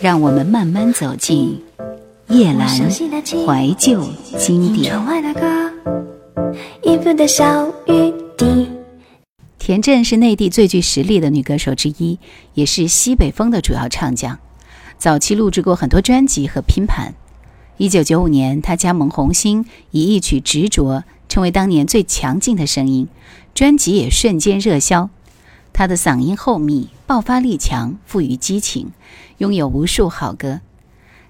让我们慢慢走进叶阑怀旧经典。田震是内地最具实力的女歌手之一，也是西北风的主要唱将。早期录制过很多专辑和拼盘。一九九五年，她加盟红星，以一曲《执着》成为当年最强劲的声音，专辑也瞬间热销。他的嗓音厚密，爆发力强，富于激情，拥有无数好歌。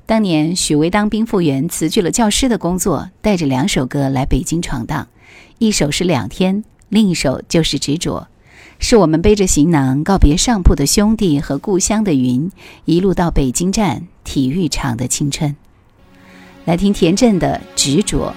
当年许巍当兵复员，辞去了教师的工作，带着两首歌来北京闯荡，一首是《两天》，另一首就是《执着》，是我们背着行囊告别上铺的兄弟和故乡的云，一路到北京站体育场的青春。来听田震的《执着》。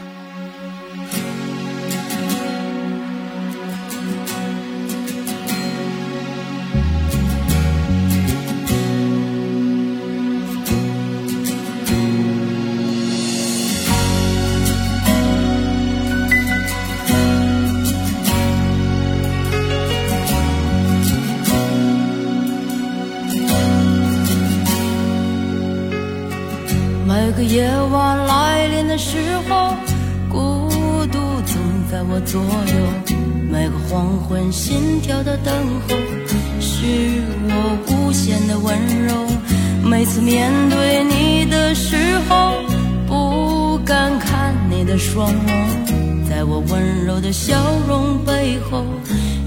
的双眸。在我温柔的笑容背后，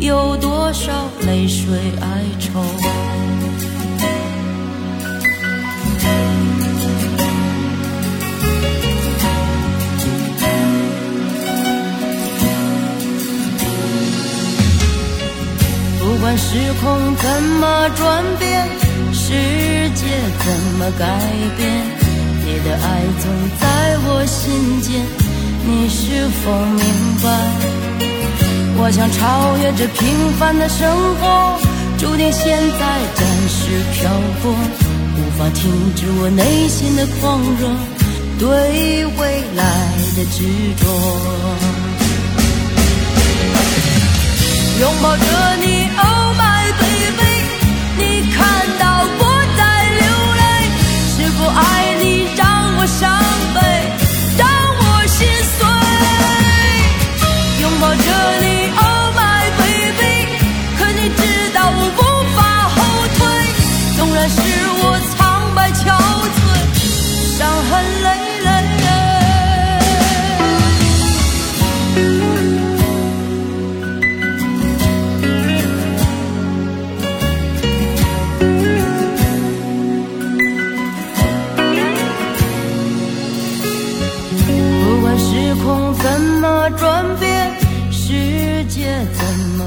有多少泪水哀愁？不管时空怎么转变，世界怎么改变，你的爱总在我心间，你是否明白？我想超越这平凡的生活，注定现在暂时漂泊，无法停止我内心的狂热，对未来的执着。拥抱着你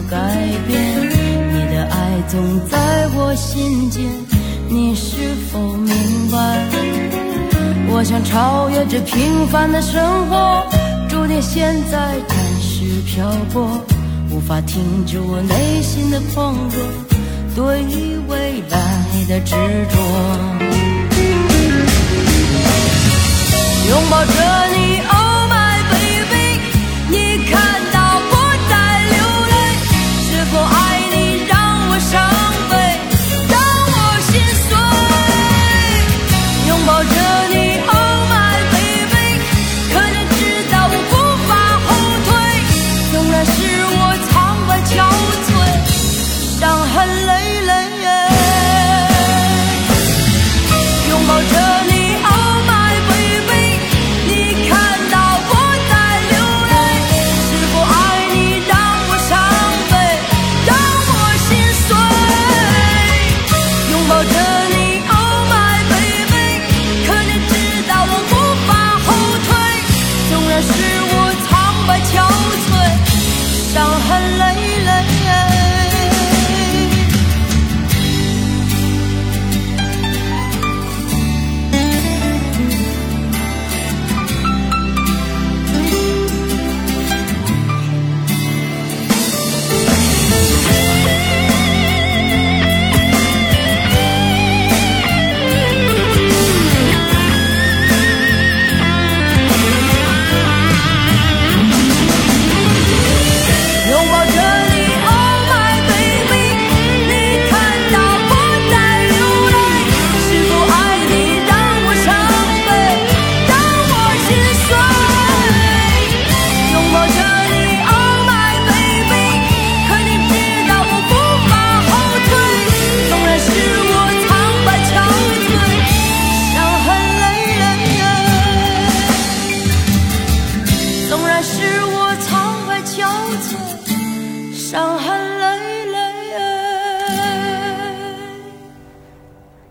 改变，你的爱总在我心间，你是否明白？我想超越这平凡的生活，注定现在暂时漂泊，无法停止我内心的狂热，对未来的执着。拥抱着你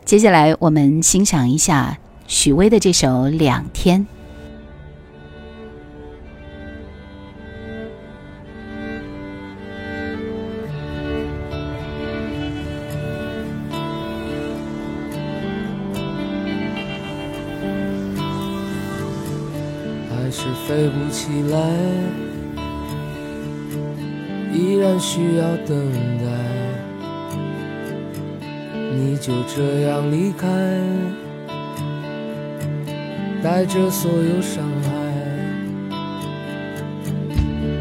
接下来我们欣赏一下许巍的这首《两天》。还是飞不起来，依然需要等待。你就这样离开，带着所有伤害。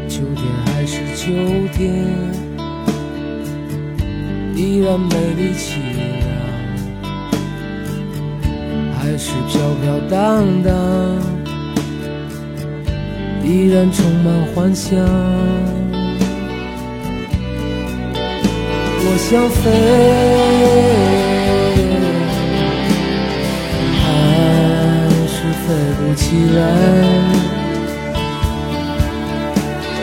秋天还是秋天，依然美丽凄凉，还是飘飘荡荡，依然充满幻想。我想飞，飞不起来。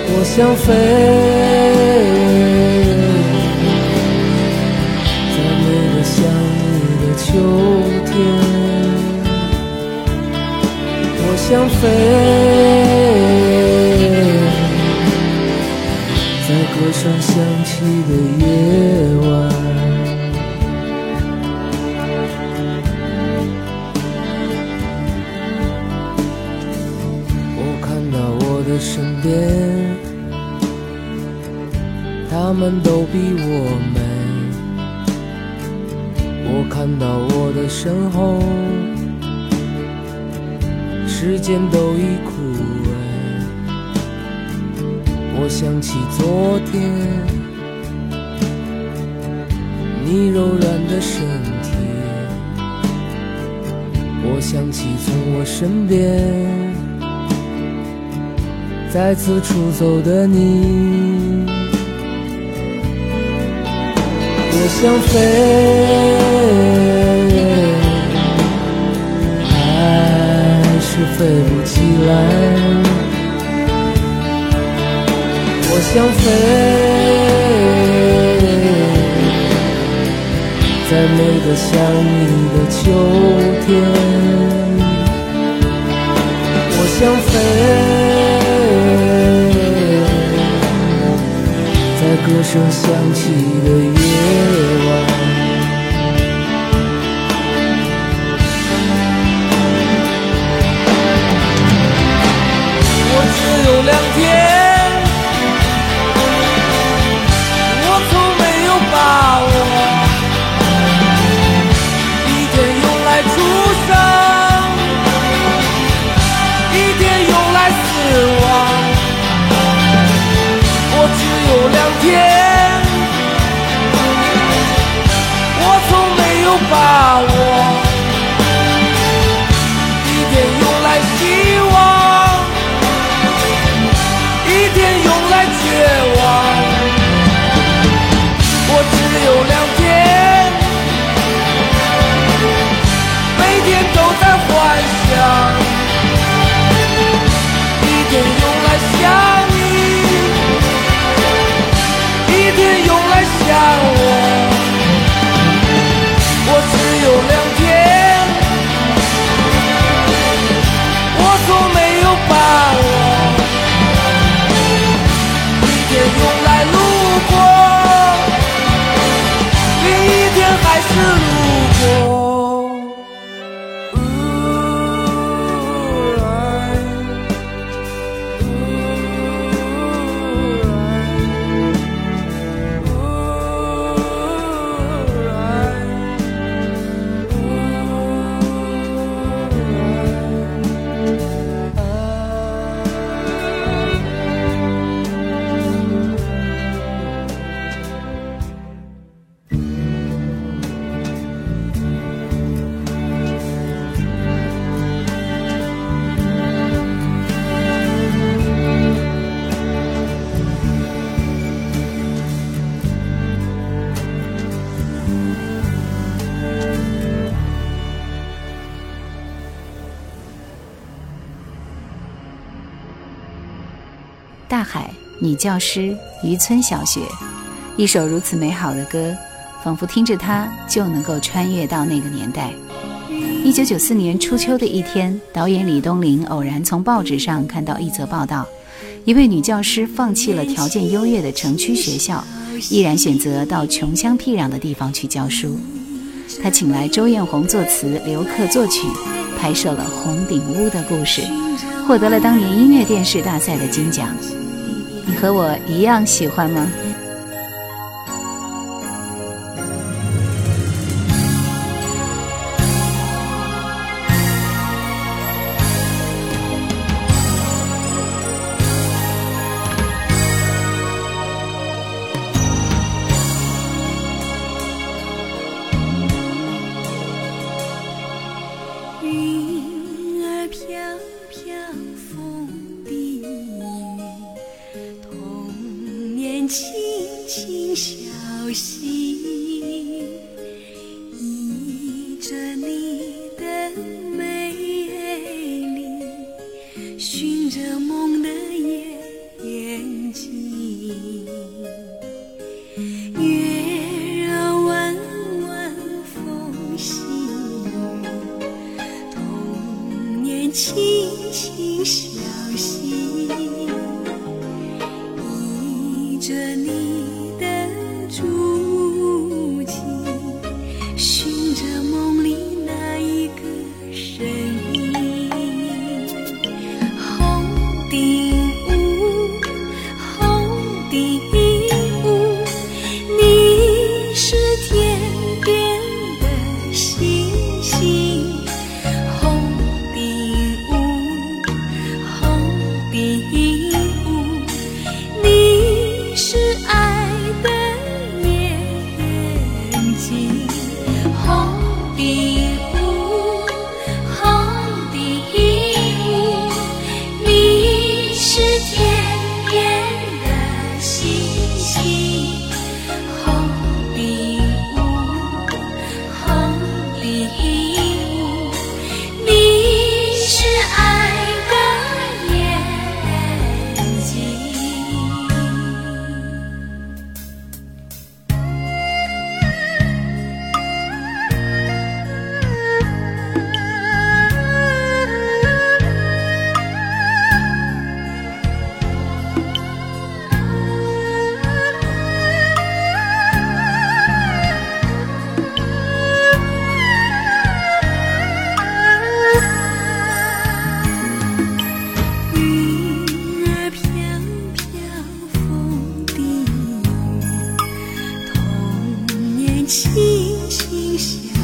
我想飞，在每个想你的秋天。我想飞。在歌声响起的夜晚，身边，他们都比我美。我看到我的身后，时间都已枯萎。我想起昨天，你柔软的身体。我想起从我身边再次出走的你。我想飞，还是飞不起来。我想飞，在每个想你的秋天。这响起的夜晚。我只有两天。我从没有把握，一天用来出生，一天用来死亡。我只有两天，大海，女教师，渔村小学，一首如此美好的歌，仿佛听着它就能够穿越到那个年代。一九九四年初秋的一天，导演李东林偶然从报纸上看到一则报道：一位女教师放弃了条件优越的城区学校，毅然选择到穷乡僻壤的地方去教书。他请来周艳红作词，刘克作曲，拍摄了《红顶屋的故事》，获得了当年音乐电视大赛的金奖。你和我一样喜欢吗？着你一些。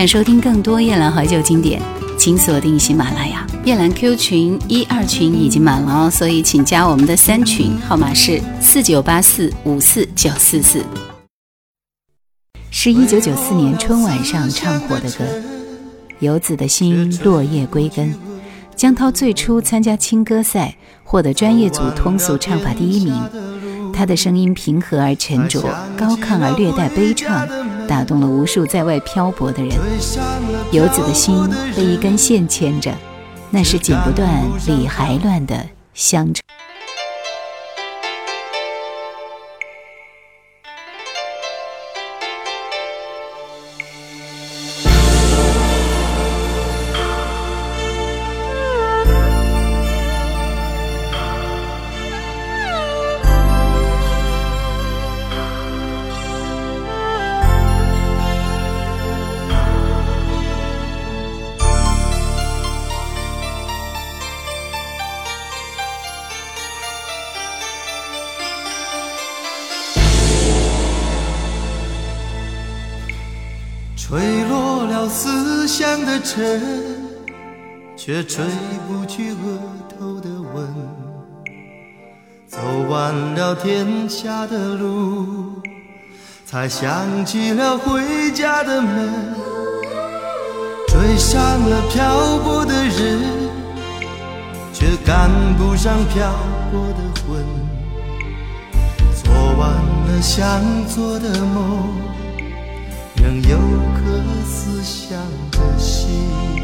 想收听更多夜兰怀旧经典，请锁定喜马拉雅。夜兰 Q 群一二群已经满了哦，所以请加我们的三群，号码是四九八四五四九四四。是一九九四年春晚上唱火的歌，《游子的心，落叶归根》。江涛最初参加青歌赛，获得专业组通俗唱法第一名。他的声音平和而沉着，高亢而略带悲怆，打动了无数在外漂泊的人。游子的心被一根线牵着。那是剪不断、理还乱的乡愁。尘，却吹不去额头的吻。走完了天下的路，才想起了回家的门。追上了漂泊的人，却赶不上漂泊的魂。做完了想做的梦。仍有颗思乡的心。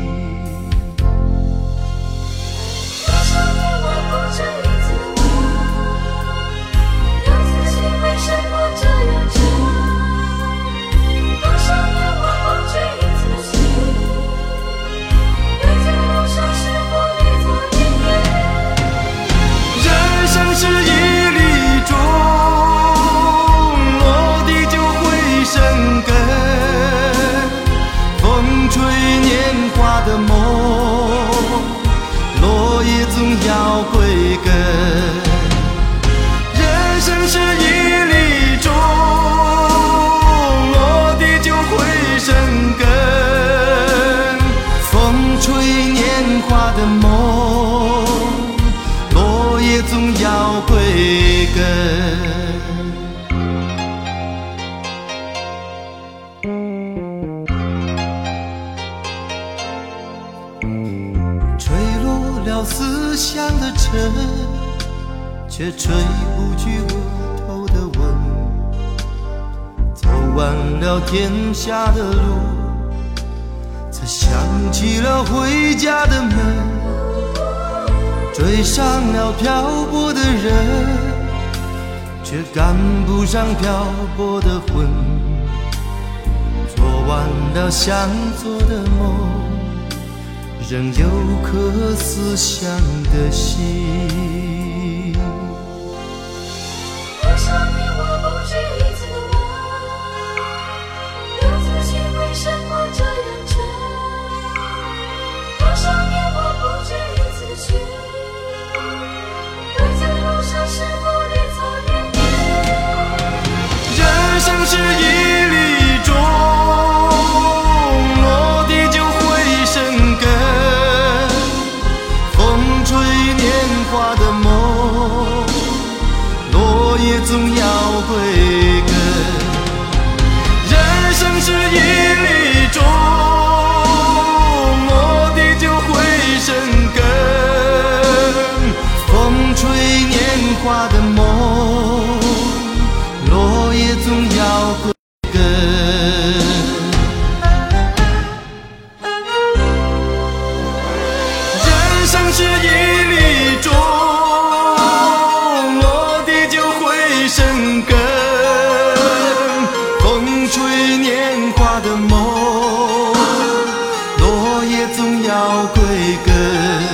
完了天下的路，才想起了回家的门。追上了漂泊的人，却赶不上漂泊的魂。做完了想做的梦。仍有颗思乡的心。是一总要归根。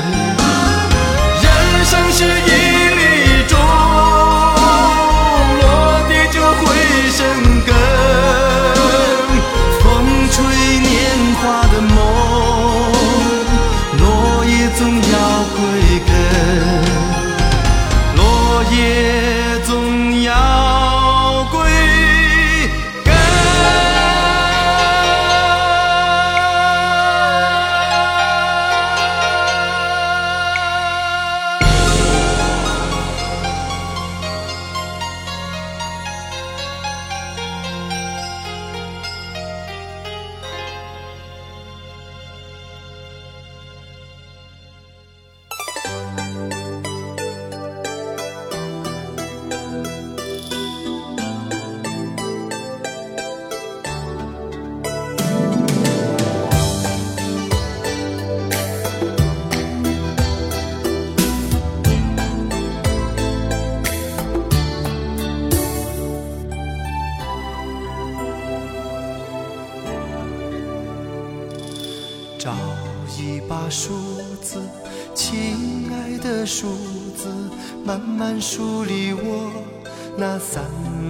慢梳理我那散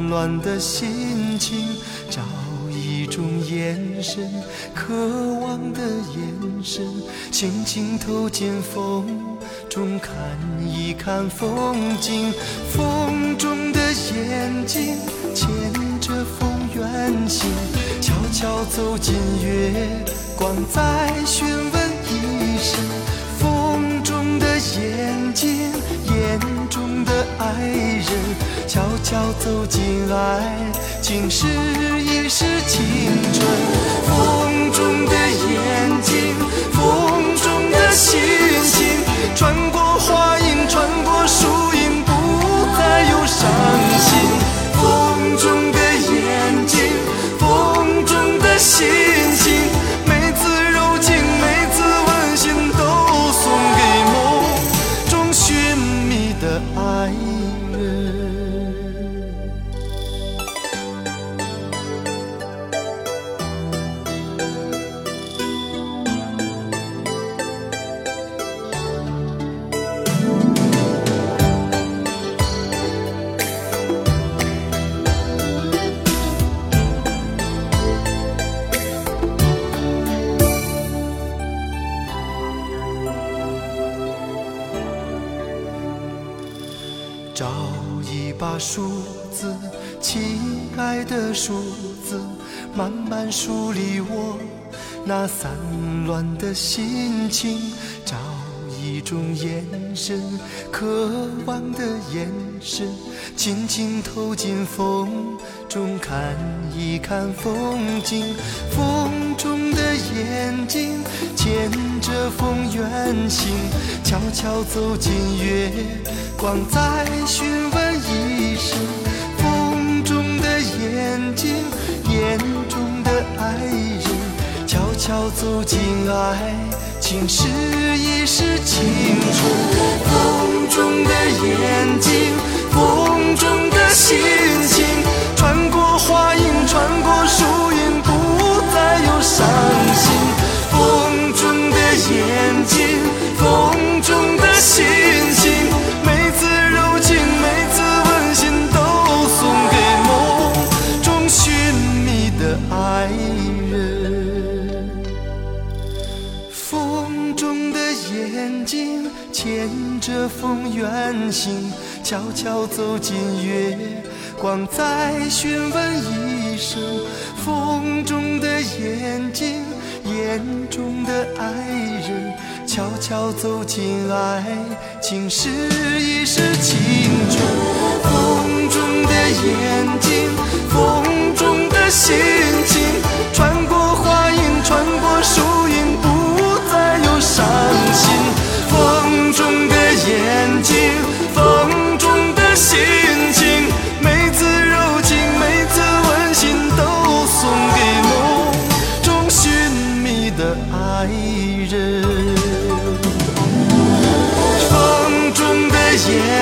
乱的心情。找一种眼神，渴望的眼神，轻轻投进风中，看一看风景。风中的眼睛牵着风远行，悄悄走进月光，再询问一声。风中的眼睛，的爱人，悄悄走进来情，是一世青春。风中的眼睛，风中的心情，那散乱的心情。找一种眼神，渴望的眼神，轻轻投进风中，看一看风景。风中的眼睛牵着风远行，悄悄走进月光，再询问一声。风中的眼睛，眼中的爱人，悄悄走进爱情，试一试青春。风中的眼睛，风中的心情，穿过花影，穿过树影，不再有伤心。风中的眼睛，风中的心远行，悄悄走进月光，再询问一声。风中的眼睛，眼中的爱人，悄悄走进爱情，试一试青春。风中的眼睛，风中的心情，穿过花影，穿过树影，不再有伤心。心情，每次柔情，每次温馨，都送给梦中寻觅的爱人。风中的眼